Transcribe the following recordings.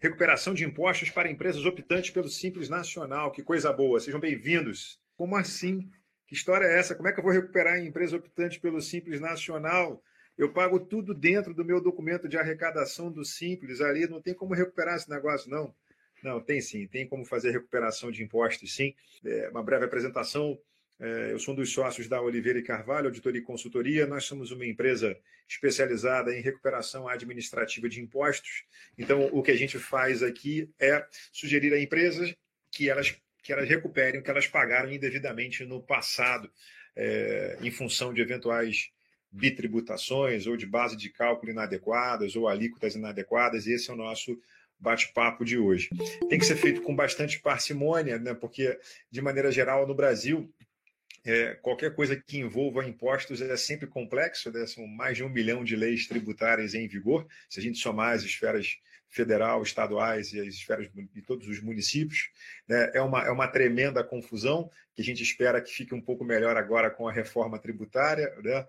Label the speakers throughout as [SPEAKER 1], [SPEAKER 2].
[SPEAKER 1] Recuperação de impostos para empresas optantes pelo Simples Nacional. Que coisa boa. Sejam bem-vindos. Como assim? Que história é essa? Como é que eu vou recuperar a empresa optante pelo Simples Nacional? Eu pago tudo dentro do meu documento de arrecadação do Simples ali. Não tem como recuperar esse negócio, não. Não, tem sim. Tem como fazer recuperação de impostos, sim. É uma breve apresentação eu sou um dos sócios da Oliveira e Carvalho, Auditoria e Consultoria. Nós somos uma empresa especializada em recuperação administrativa de impostos. Então, o que a gente faz aqui é sugerir a empresas que elas, que elas recuperem o que elas pagaram indevidamente no passado, é, em função de eventuais bitributações ou de base de cálculo inadequadas ou alíquotas inadequadas. E esse é o nosso bate-papo de hoje. Tem que ser feito com bastante parcimônia, né? porque, de maneira geral, no Brasil, é, qualquer coisa que envolva impostos é sempre complexo, né? são mais de um milhão de leis tributárias em vigor. Se a gente somar as esferas federal, estaduais e as esferas de todos os municípios, né? é, uma, é uma tremenda confusão que a gente espera que fique um pouco melhor agora com a reforma tributária. Né?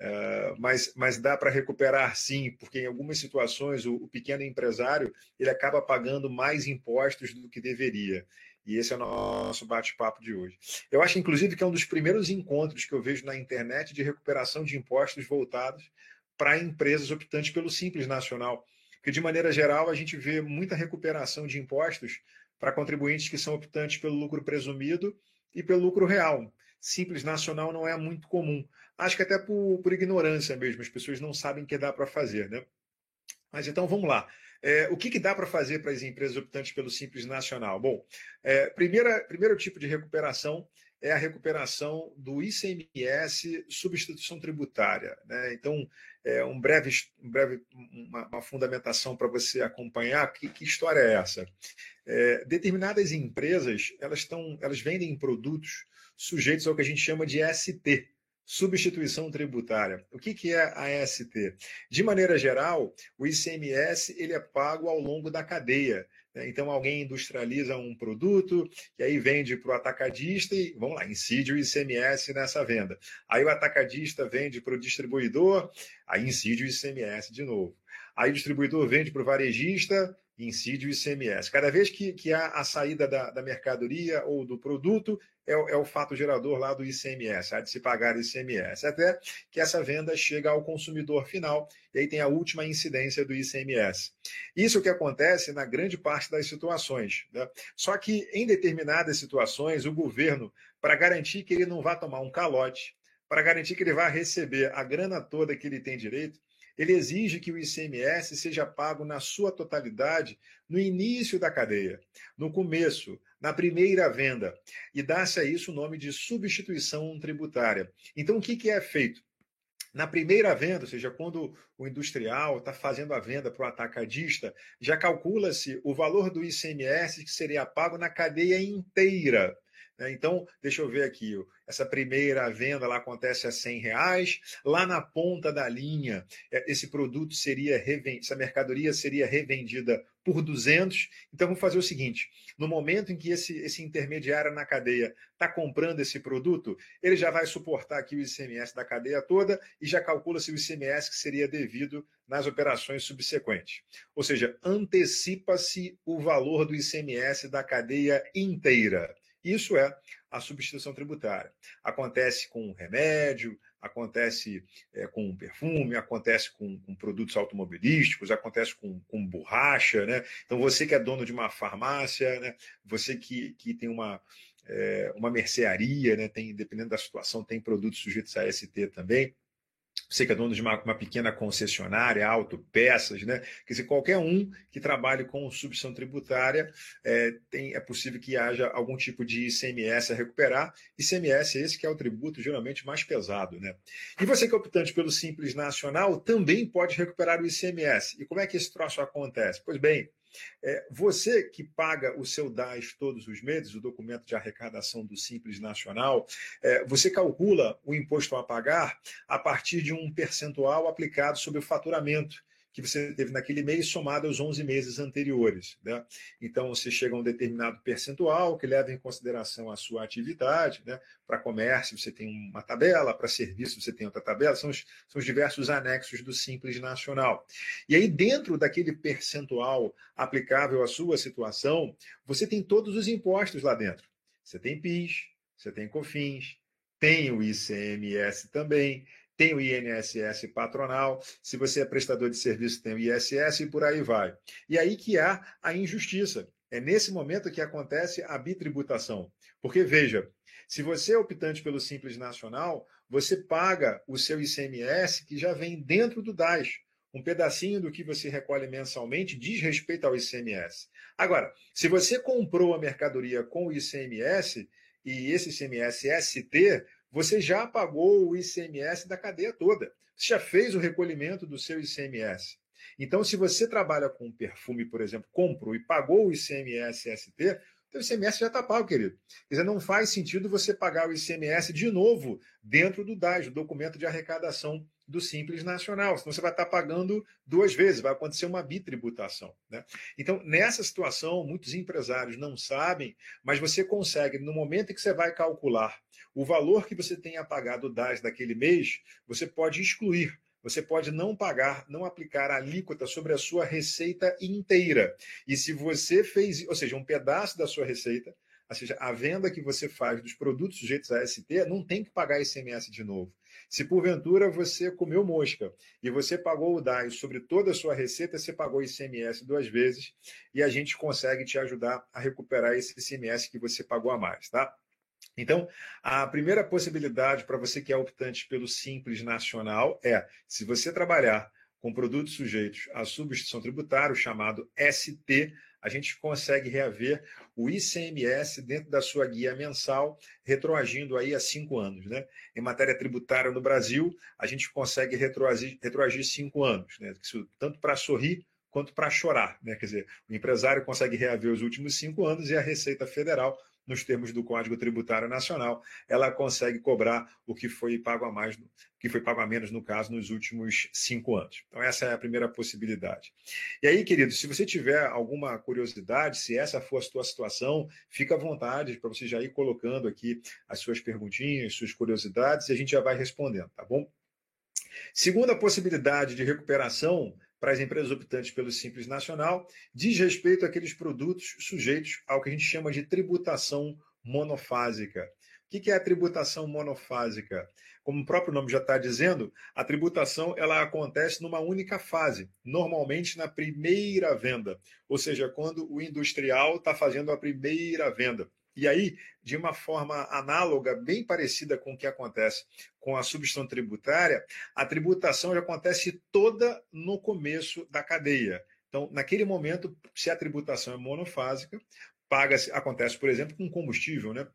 [SPEAKER 1] Uh, mas, mas dá para recuperar sim, porque em algumas situações o, o, pequeno empresário ele acaba pagando mais impostos do que deveria. E esse é o nosso bate-papo de hoje. Eu acho, inclusive, que é um dos primeiros encontros que eu vejo na internet de recuperação de impostos voltados para empresas optantes pelo Simples Nacional. Porque, de maneira geral, a gente vê muita recuperação de impostos para contribuintes que são optantes pelo lucro presumido e pelo lucro real. Simples Nacional não é muito comum. Acho que até por, por ignorância mesmo, as pessoas não sabem o que dá para fazer. Né? Mas então vamos lá. É, o que, que dá para fazer para as empresas optantes pelo Simples Nacional? Bom, é, primeira, primeiro tipo de recuperação é a recuperação do ICMS substituição tributária. Né? Então, é um breve, um breve uma, uma fundamentação para você acompanhar. Que, que, história é essa? É, determinadas empresas elas, elas vendem produtos sujeitos ao que a gente chama de ST, Substituição tributária. O que, que é a ST? De maneira geral, o ICMS ele é pago ao longo da cadeia. Né? Então, alguém industrializa um produto, e aí vende para o atacadista e, vamos lá, incide o ICMS nessa venda. Aí o atacadista vende para o distribuidor, aí incide o ICMS de novo. Aí o distribuidor vende para o varejista, incide o ICMS. Cada vez que, que há a saída da, da mercadoria ou do produto, é, é, o fato gerador lá do ICMS, há de se pagar ICMS, até que essa venda chega ao consumidor final, e aí tem a última incidência do ICMS. Isso que acontece na grande parte das situações. Né? Só que em determinadas situações, o governo, para garantir que ele não vá tomar um calote, para garantir que ele vá receber a grana toda que ele tem direito, ele exige que o ICMS seja pago na sua totalidade no início da cadeia, no começo, na primeira venda, e dá-se a isso o nome de substituição tributária. Então, o que, que é feito? Na primeira venda, ou seja, quando o industrial está fazendo a venda para o atacadista, já calcula-se o valor do ICMS que seria pago na cadeia inteira. Né? Então, deixa eu ver aqui, essa primeira venda lá acontece a 100 reais, lá na ponta da linha, é, esse produto seria revendido, essa mercadoria seria revendida por 200. Então, vamos fazer o seguinte: no momento em que esse, esse intermediário na cadeia está comprando esse produto, ele já vai suportar aqui o ICMS da cadeia toda e já calcula-se o ICMS que seria devido nas operações subsequentes. Ou seja, antecipa-se o valor do ICMS da cadeia inteira. Isso é a substituição tributária. Acontece com remédio, acontece é, com perfume, acontece com, com, produtos automobilísticos, acontece com, com, borracha, né? Então você que é dono de uma farmácia, né? Você que, que tem uma, é, uma mercearia, né? Tem, dependendo da situação, tem produtos sujeitos a ST também você que é dono de uma, uma, pequena concessionária, autopeças, né? Quer dizer, qualquer um que trabalhe com substituição tributária, é, tem, é possível que haja algum tipo de ICMS a recuperar. ICMS esse que é o tributo geralmente mais pesado, né? E você que é optante pelo Simples Nacional também pode recuperar o ICMS. E como é que esse troço acontece? Pois bem, é, você que paga o seu DAS todos os meses, o documento de arrecadação do Simples Nacional, é, você calcula o imposto a pagar a partir de um percentual aplicado sobre o faturamento, que você teve naquele mês somado aos 11 meses anteriores. Né? Então, você chega a um determinado percentual que leva em consideração a sua atividade. Né? Para comércio, você tem uma tabela, para serviço, você tem outra tabela. São os, são os diversos anexos do Simples Nacional. E aí, dentro daquele percentual aplicável à sua situação, você tem todos os impostos lá dentro. Você tem PIS, você tem COFINS, tem o ICMS também, tem o INSS patronal, se você é prestador de serviço, tem o ISS e por aí vai. E aí que há a injustiça. É nesse momento que acontece a bitributação. Porque, veja, se você é optante pelo Simples Nacional, você paga o seu ICMS que já vem dentro do DAS. Um pedacinho do que você recolhe mensalmente diz respeito ao ICMS. Agora, se você comprou a mercadoria com o ICMS e esse ICMS ST, você já pagou o ICMS da cadeia toda. Você já fez o recolhimento do seu ICMS. Então, se você trabalha com perfume, por exemplo, comprou e pagou o ICMS ST, o ICMS já está pago, querido. Quer dizer, não faz sentido você pagar o ICMS de novo dentro do DAS, o documento de arrecadação do Simples Nacional. Senão você vai estar pagando duas vezes, vai acontecer uma bitributação. Né? Então, nessa situação, muitos empresários não sabem, mas você consegue, no momento em que você vai calcular o valor que você tenha pagado DAS daquele mês, você pode excluir. Você pode não pagar, não aplicar a alíquota sobre a sua receita inteira. E se você fez, ou seja, um pedaço da sua receita, ou seja, a venda que você faz dos produtos sujeitos a ST, não tem que pagar ICMS de novo. Se porventura você comeu mosca e você pagou o DAS sobre toda a sua receita, você pagou ICMS duas vezes e a gente consegue te ajudar a recuperar esse ICMS que você pagou a mais, tá? Então, a primeira possibilidade para você que é optante pelo Simples Nacional é, se você trabalhar com produtos sujeitos à substituição tributária, o chamado ST, a gente consegue reaver o ICMS dentro da sua guia mensal, retroagindo aí a cinco anos. Né? Em matéria tributária no Brasil, a gente consegue retroagir, retroagir cinco anos, né? Tanto para sorrir quanto para chorar. Né? Quer dizer, o empresário consegue reaver os últimos cinco anos e a Receita Federal nos termos do Código Tributário Nacional, ela consegue cobrar o que foi pago a mais, que foi pago a menos, no caso, nos últimos cinco anos. Então, essa é a primeira possibilidade. E aí, querido, se você tiver alguma curiosidade, se essa for a sua situação, fica à vontade para você já ir colocando aqui as suas perguntinhas, suas curiosidades, e a gente já vai respondendo, tá bom? Segunda possibilidade de recuperação para as empresas optantes pelo Simples Nacional diz respeito àqueles produtos sujeitos ao que a gente chama de tributação monofásica. O que é a tributação monofásica? Como o próprio nome já está dizendo, a tributação ela acontece numa única fase, normalmente na primeira venda, ou seja, quando o industrial está fazendo a primeira venda. E aí, de uma forma análoga, bem parecida com o que acontece com a substituição tributária, a tributação já acontece toda no começo da cadeia. Então, naquele momento, se a tributação é monofásica, paga-se, acontece, por exemplo, com combustível, né?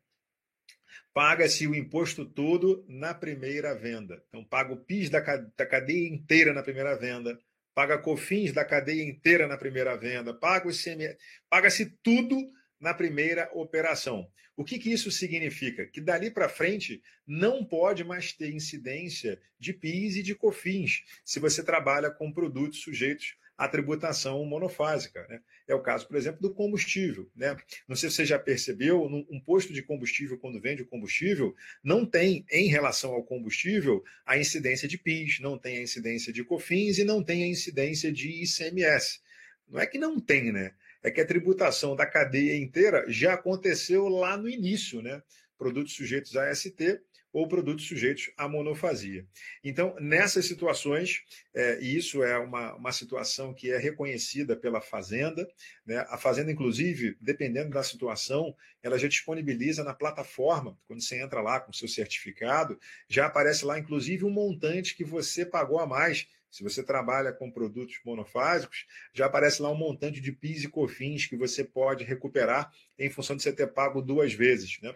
[SPEAKER 1] Paga-se o imposto todo na primeira venda. Então, paga o PIS da cadeia inteira na primeira venda, paga COFINS da cadeia inteira na primeira venda, paga o ICMS, paga-se tudo na primeira operação. O que, que isso significa? Que dali para frente não pode mais ter incidência de PIS e de COFINS se você trabalha com produtos sujeitos à tributação monofásica. Né? É o caso, por exemplo, do combustível. Né? Não sei se você já percebeu, um posto de combustível, quando vende o combustível, não tem, em relação ao combustível, a incidência de PIS, não tem a incidência de COFINS e não tem a incidência de ICMS. Não é que não tem, né? É que a tributação da cadeia inteira já aconteceu lá no início, né? Produtos sujeitos a ST ou produtos sujeitos à monofasia. Então, nessas situações, é, e isso é uma, uma situação que é reconhecida pela Fazenda, né? a Fazenda, inclusive, dependendo da situação, ela já disponibiliza na plataforma, quando você entra lá com seu certificado, já aparece lá, inclusive, um montante que você pagou a mais se você trabalha com produtos monofásicos, já aparece lá um montante de PIS e COFINS que você pode recuperar em função de você ter pago duas vezes. Né?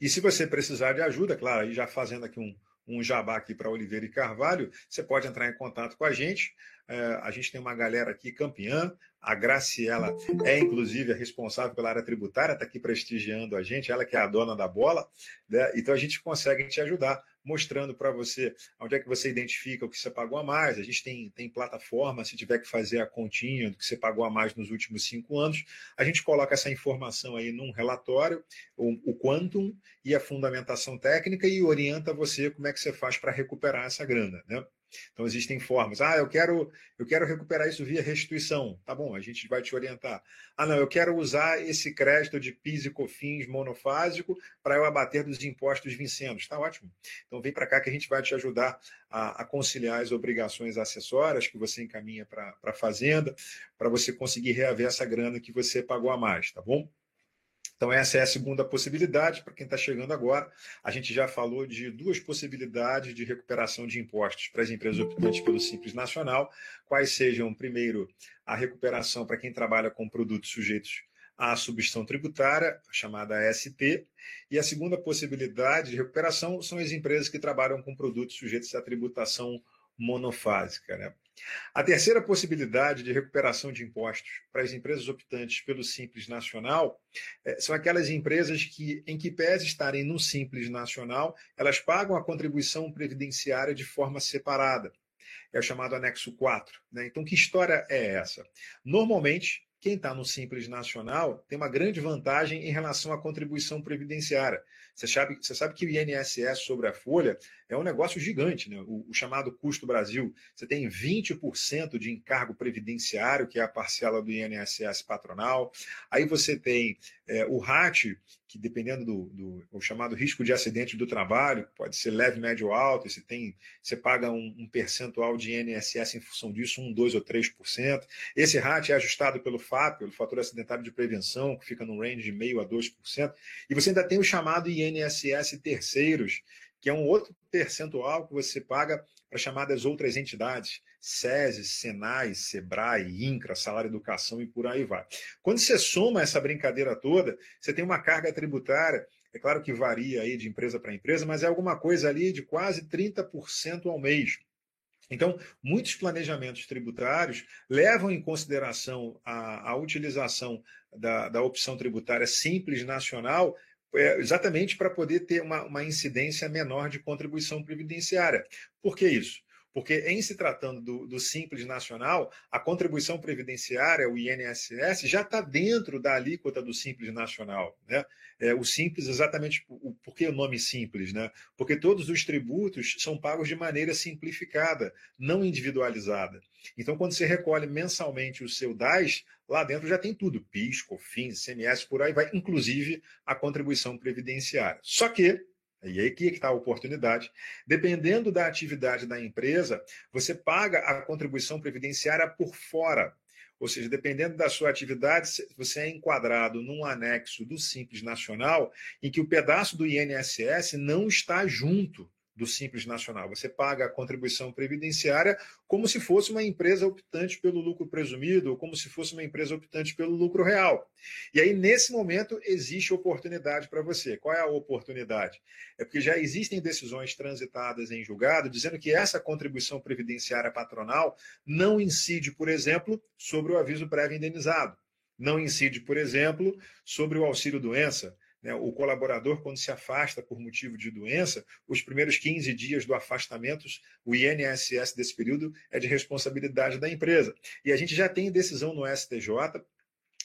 [SPEAKER 1] E se você precisar de ajuda, claro, já fazendo aqui um, um jabá aqui para Oliveira e Carvalho, você pode entrar em contato com a gente. É, a gente tem uma galera aqui campeã. A Graciela é, inclusive, a responsável pela área tributária, está aqui prestigiando a gente, ela que é a dona da bola. Né? Então, a gente consegue te ajudar mostrando para você onde é que você identifica o que você pagou a mais. A gente tem, tem plataforma, se tiver que fazer a continha do que você pagou a mais nos últimos cinco anos, a gente coloca essa informação aí num relatório, o, o quantum e a fundamentação técnica e orienta você como é que você faz para recuperar essa grana. Né? Então existem formas. Ah, eu quero, eu quero recuperar isso via restituição. Tá bom, a gente vai te orientar. Ah, não, eu quero usar esse crédito de PIS e COFINS monofásico para eu abater dos impostos vincendos. Tá ótimo. Então vem para cá que a gente vai te ajudar a, a conciliar as obrigações acessórias que você encaminha para a fazenda, para você conseguir reaver essa grana que você pagou a mais, tá bom? Então, essa é a segunda possibilidade. Para quem está chegando agora, a gente já falou de duas possibilidades de recuperação de impostos para as empresas optantes pelo Simples Nacional. Quais sejam, primeiro, a recuperação para quem trabalha com produtos sujeitos à substituição tributária, chamada ST, e a segunda possibilidade de recuperação são as empresas que trabalham com produtos sujeitos à tributação monofásica. Né? A terceira possibilidade de recuperação de impostos para as empresas optantes pelo Simples Nacional é, são aquelas empresas que, em que pese estarem no Simples Nacional, elas pagam a contribuição previdenciária de forma separada. É o chamado anexo 4. Né? Então, que história é essa? Normalmente, quem está no Simples Nacional tem uma grande vantagem em relação à contribuição previdenciária. Você sabe, você sabe que o INSS sobre a folha é um negócio gigante, né? o, o chamado custo Brasil. Você tem 20% de encargo previdenciário, que é a parcela do INSS patronal. Aí você tem é, o RAT, que dependendo do, do o chamado risco de acidente do trabalho, pode ser leve, médio ou alto, você, tem, você paga um, um percentual de INSS em função disso, 1, 2 ou 3%. Esse RAT é ajustado pelo FAP, pelo fator acidentário de prevenção, que fica no range de 0,5% a 2%. E você ainda tem o chamado INSS terceiros, que é um outro percentual que você paga para chamadas outras entidades, SESI, Senai, Sebrae, INCRA, Salário Educação e por aí vai. Quando você soma essa brincadeira toda, você tem uma carga tributária, é claro que varia aí de empresa para empresa, mas é alguma coisa ali de quase 30% ao mês. Então, muitos planejamentos tributários levam em consideração a, a utilização da, da opção tributária simples nacional é, exatamente para poder ter uma, uma incidência menor de contribuição previdenciária. Por que isso? Porque, em se tratando do, do, Simples Nacional, a contribuição previdenciária, o INSS, já está dentro da alíquota do Simples Nacional. Né? É, o Simples, exatamente o, por que o nome Simples? Né? Porque todos os tributos são pagos de maneira simplificada, não individualizada. Então, quando você recolhe mensalmente o seu DAS, lá dentro já tem tudo: PIS, COFINS, CMS, por aí vai, inclusive a contribuição previdenciária. Só que e aí que está a oportunidade. Dependendo da atividade da empresa, você paga a contribuição previdenciária por fora. Ou seja, dependendo da sua atividade, você é enquadrado num anexo do Simples Nacional em que o pedaço do INSS não está junto do Simples Nacional. Você paga a contribuição previdenciária como se fosse uma empresa optante pelo lucro presumido, ou como se fosse uma empresa optante pelo lucro real. E aí, nesse momento, existe oportunidade para você. Qual é a oportunidade? É porque já existem decisões transitadas em julgado dizendo que essa contribuição previdenciária patronal não incide, por exemplo, sobre o aviso prévio indenizado. Não incide, por exemplo, sobre o auxílio-doença, né, o colaborador, quando se afasta por motivo de doença, os primeiros 15 dias do afastamento, o INSS desse período é de responsabilidade da empresa. E a gente já tem decisão no STJ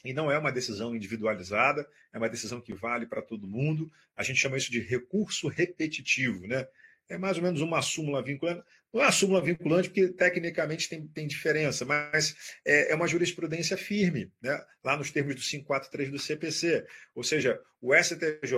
[SPEAKER 1] e não é uma decisão individualizada, é uma decisão que vale para todo mundo. A gente chama isso de recurso repetitivo, né? É mais ou menos uma súmula vinculante. Não é uma súmula vinculante, porque tecnicamente tem, tem diferença, mas é, é, uma jurisprudência firme, né? lá nos termos do 543 do CPC. Ou seja, o STJ,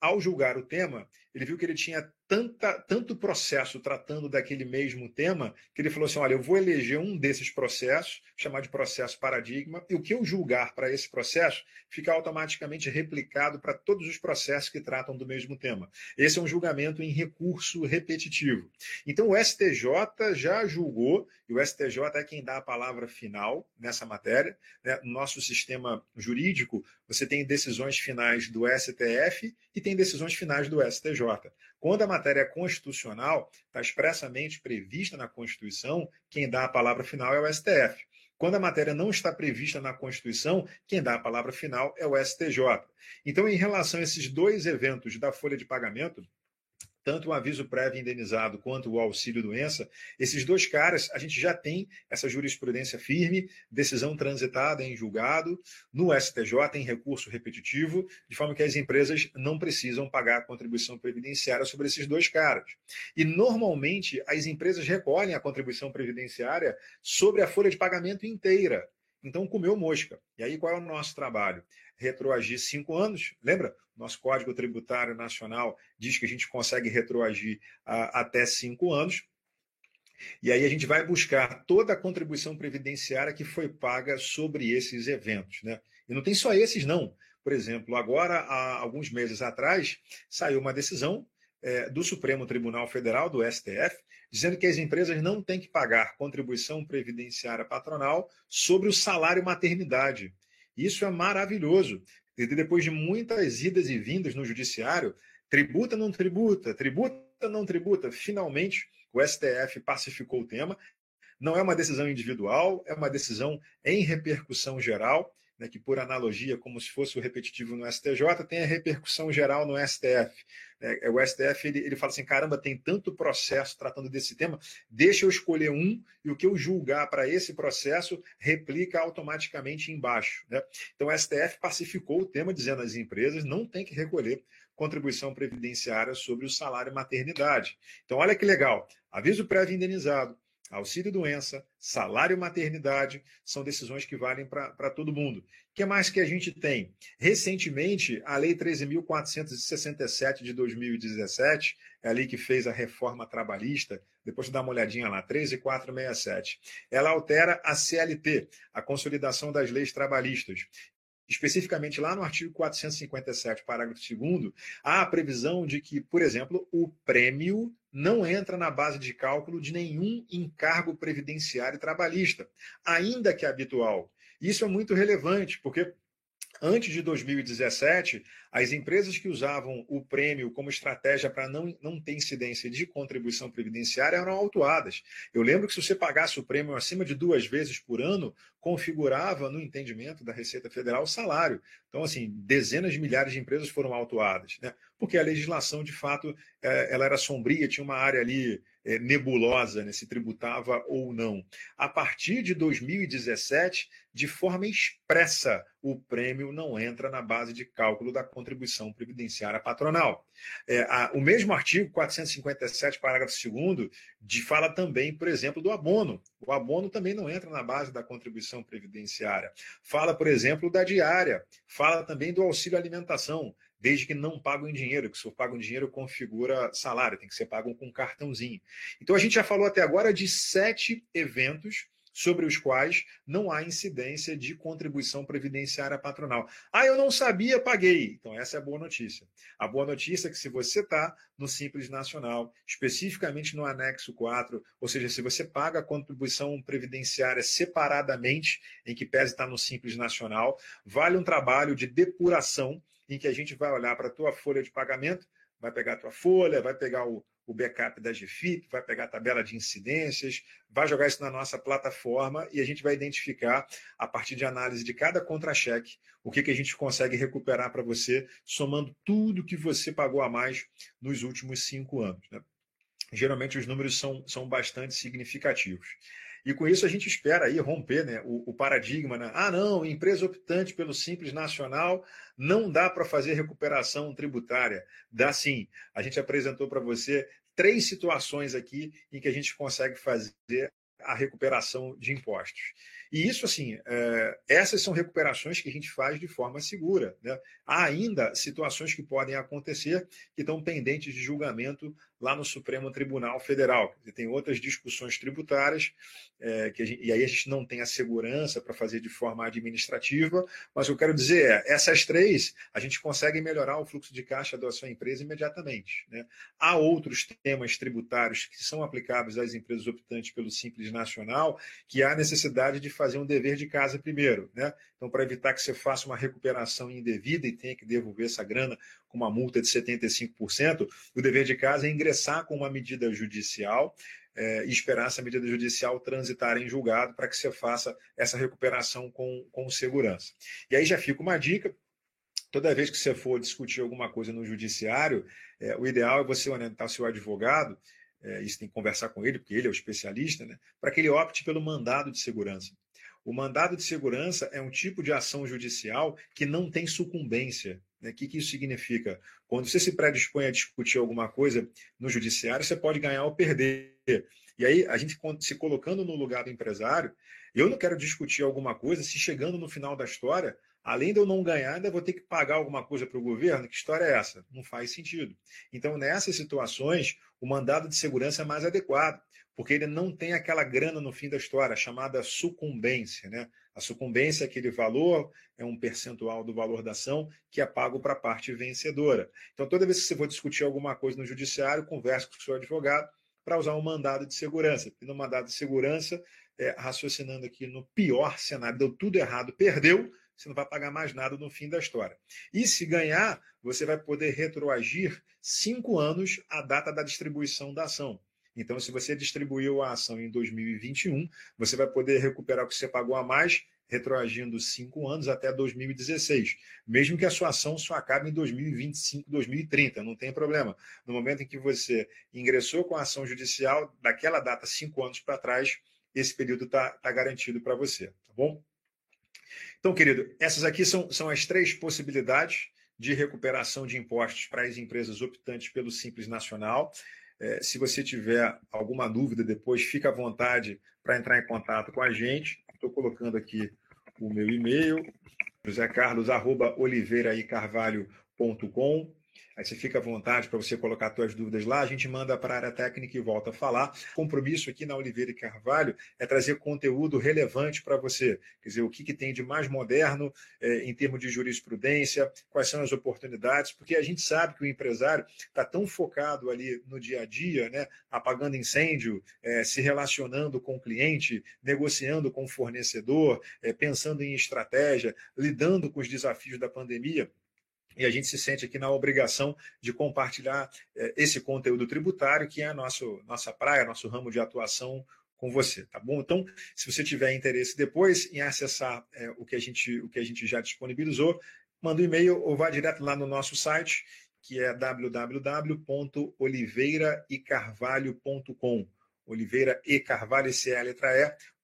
[SPEAKER 1] ao julgar o tema, ele viu que ele tinha tanta, tanto processo tratando daquele mesmo tema, que ele falou assim: olha, eu vou eleger um desses processos, chamar de processo paradigma, e o que eu julgar para esse processo fica automaticamente replicado para todos os processos que tratam do mesmo tema. Esse é um julgamento em recurso repetitivo. Então, o STJ já julgou, e o STJ é quem dá a palavra final nessa matéria. Né? No nosso sistema jurídico, você tem decisões finais do STF e tem decisões finais do STJ. Quando a matéria é constitucional, está expressamente prevista na Constituição, quem dá a palavra final é o STF. Quando a matéria não está prevista na Constituição, quem dá a palavra final é o STJ. Então, em relação a esses dois eventos da folha de pagamento, tanto o aviso prévio indenizado quanto o auxílio doença, esses dois caras, a gente já tem essa jurisprudência firme, decisão transitada em julgado, no STJ em recurso repetitivo, de forma que as empresas não precisam pagar a contribuição previdenciária sobre esses dois caras. E normalmente as empresas recolhem a contribuição previdenciária sobre a folha de pagamento inteira. Então, comeu mosca. E aí, qual é o nosso trabalho? Retroagir cinco anos. Lembra? Nosso Código Tributário Nacional diz que a gente consegue retroagir a, até cinco anos. E aí a gente vai buscar toda a contribuição previdenciária que foi paga sobre esses eventos. Né? E não tem só esses, não. Por exemplo, agora, há alguns meses atrás, saiu uma decisão é, do Supremo Tribunal Federal, do STF, dizendo que as empresas não têm que pagar contribuição previdenciária patronal sobre o salário maternidade. Isso é maravilhoso. E depois de muitas idas e vindas no judiciário, tributa, não tributa, tributa, não tributa, finalmente o STF pacificou o tema. Não é uma decisão individual, é uma decisão em repercussão geral né, que por analogia, como se fosse o repetitivo no STJ, tem a repercussão geral no STF. É, é, o STF ele, ele fala assim: caramba, tem tanto processo tratando desse tema, deixa eu escolher um e o que eu julgar para esse processo replica automaticamente embaixo. Né? Então o STF pacificou o tema, dizendo às empresas não tem que recolher contribuição previdenciária sobre o salário maternidade. Então, olha que legal: aviso prévio indenizado auxílio doença, salário maternidade, são decisões que valem para todo mundo. O que mais que a gente tem? Recentemente, a Lei 13.467 de 2017, é a lei que fez a reforma trabalhista, depois de dar uma olhadinha lá, 13467, ela altera a CLT, a Consolidação das Leis Trabalhistas, especificamente lá no artigo 457, parágrafo 2, há a previsão de que, por exemplo, o prêmio não entra na base de cálculo de nenhum encargo previdenciário trabalhista, ainda que habitual. Isso é muito relevante, porque Antes de 2017, as empresas que usavam o prêmio como estratégia para não, não ter incidência de contribuição previdenciária eram autuadas. Eu lembro que se você pagasse o prêmio acima de duas vezes por ano, configurava no entendimento da Receita Federal o salário. Então, assim, dezenas de milhares de empresas foram autuadas, né? Porque a legislação, de fato, é, ela era sombria, tinha uma área ali é, nebulosa, né, se tributava ou não. A partir de 2017, de forma expressa, o prêmio não entra na base de cálculo da contribuição previdenciária patronal. É, a, o mesmo artigo 457, parágrafo 2, de, fala também, por exemplo, do abono. O abono também não entra na base da contribuição previdenciária. Fala, por exemplo, da diária. Fala também do auxílio alimentação desde que não pagam em dinheiro, que se for pago em dinheiro configura salário, tem que ser pago com cartãozinho. Então a gente já falou até agora de sete eventos sobre os quais não há incidência de contribuição previdenciária patronal. Ah, eu não sabia, paguei. Então, essa é a boa notícia. A boa notícia é que se você está no Simples Nacional, especificamente no anexo 4, ou seja, se você paga a contribuição previdenciária separadamente, em que pese estar no Simples Nacional, vale um trabalho de depuração em que a gente vai olhar para a tua folha de pagamento, vai pegar a tua folha, vai pegar o, o backup da GFIP, vai pegar a tabela de incidências, vai jogar isso na nossa plataforma e a gente vai identificar, a partir de análise de cada contra-cheque, o que, que a gente consegue recuperar para você, somando tudo que você pagou a mais nos últimos cinco anos. Né? Geralmente os números são, são bastante significativos. E com isso a gente espera aí romper né, o, o paradigma. Né? Ah, não, empresa optante pelo Simples Nacional não dá para fazer recuperação tributária. Dá sim. A gente apresentou para você três situações aqui em que a gente consegue fazer a recuperação de impostos. E isso, assim, é, essas são recuperações que a gente faz de forma segura. Né? Há ainda situações que podem acontecer que estão pendentes de julgamento lá no Supremo Tribunal Federal. Tem outras discussões tributárias, é, que gente, e aí a gente não tem a segurança para fazer de forma administrativa, mas o que eu quero dizer é, essas três, a gente consegue melhorar o fluxo de caixa da sua empresa imediatamente. Né? Há outros temas tributários que são aplicáveis às empresas optantes pelo Simples Nacional, que há necessidade de fazer um dever de casa primeiro. Né? Então, para evitar que você faça uma recuperação indevida e tenha que devolver essa grana com uma multa de 75%, o dever de casa é ingressar com uma medida judicial é, e esperar essa medida judicial transitar em julgado para que você faça essa recuperação com, com segurança. E aí já fica uma dica. toda vez que você for discutir alguma coisa no judiciário, é, o ideal é você orientar seu advogado, é, isso tem que conversar com ele, porque ele é o especialista, né, para que ele opte pelo mandado de segurança. O mandado de segurança é um tipo de ação judicial que não tem sucumbência. O né? que, que isso significa? Quando você se predispõe a discutir alguma coisa no judiciário, você pode ganhar ou perder. E aí, a gente se colocando no lugar do empresário, eu não quero discutir alguma coisa se chegando no final da história, além de eu não ganhar, ainda vou ter que pagar alguma coisa para o governo. Que história é essa? Não faz sentido. Então, nessas situações, o mandado de segurança é mais adequado porque ele não tem aquela grana no fim da história, chamada sucumbência. Né? A sucumbência é aquele valor, é um percentual do valor da ação que é pago para a parte vencedora. Então, toda vez que você for discutir alguma coisa no judiciário, converse com o seu advogado para usar um mandado de segurança. E no mandado de segurança, é, raciocinando aqui no pior cenário, deu tudo errado, perdeu, você não vai pagar mais nada no fim da história. E se ganhar, você vai poder retroagir cinco anos a data da distribuição da ação. Então, se você distribuiu a ação em 2021, você vai poder recuperar o que você pagou a mais, retroagindo cinco anos até 2016, mesmo que a sua ação só acabe em 2025, 2030, não tem problema. No momento em que você ingressou com a ação judicial, daquela data, cinco anos para trás, esse período está tá garantido para você, tá bom? Então, querido, essas aqui são, são as três possibilidades de recuperação de impostos para as empresas optantes pelo Simples Nacional. É, se você tiver alguma dúvida depois, fica à vontade para entrar em contato com a gente. Estou colocando aqui o meu e-mail, josecarlos.oliveiraicarvalho.com. Aí você fica à vontade para você colocar suas dúvidas lá, a gente manda para a área técnica e volta a falar. O compromisso aqui na Oliveira e Carvalho é trazer conteúdo relevante para você. Quer dizer, o que, que tem de mais moderno é, em termos de jurisprudência, quais são as oportunidades, porque a gente sabe que o empresário está tão focado ali no dia a dia, né, apagando incêndio, é, se relacionando com o cliente, negociando com o fornecedor, é, pensando em estratégia, lidando com os desafios da pandemia e a gente se sente aqui na obrigação de compartilhar é, esse conteúdo tributário, que é a nosso, nossa praia, nosso ramo de atuação com você, tá bom? Então, se você tiver interesse depois em acessar é, o, que a gente, o que a gente já disponibilizou, manda um e-mail ou vá direto lá no nosso site, que é www.oliveiraicarvalho.com Oliveira e Carvalho, esse é a letra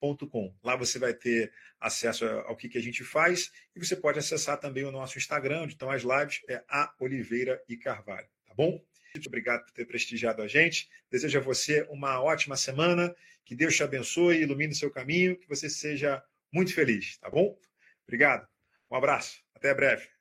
[SPEAKER 1] E.com. Lá você vai ter acesso ao que, que a gente faz e você pode acessar também o nosso Instagram, onde estão as lives, é a Oliveira e Carvalho, tá bom? Muito obrigado por ter prestigiado a gente. Desejo a você uma ótima semana, que Deus te abençoe, ilumine o seu caminho, que você seja muito feliz, tá bom? Obrigado. Um abraço. Até breve.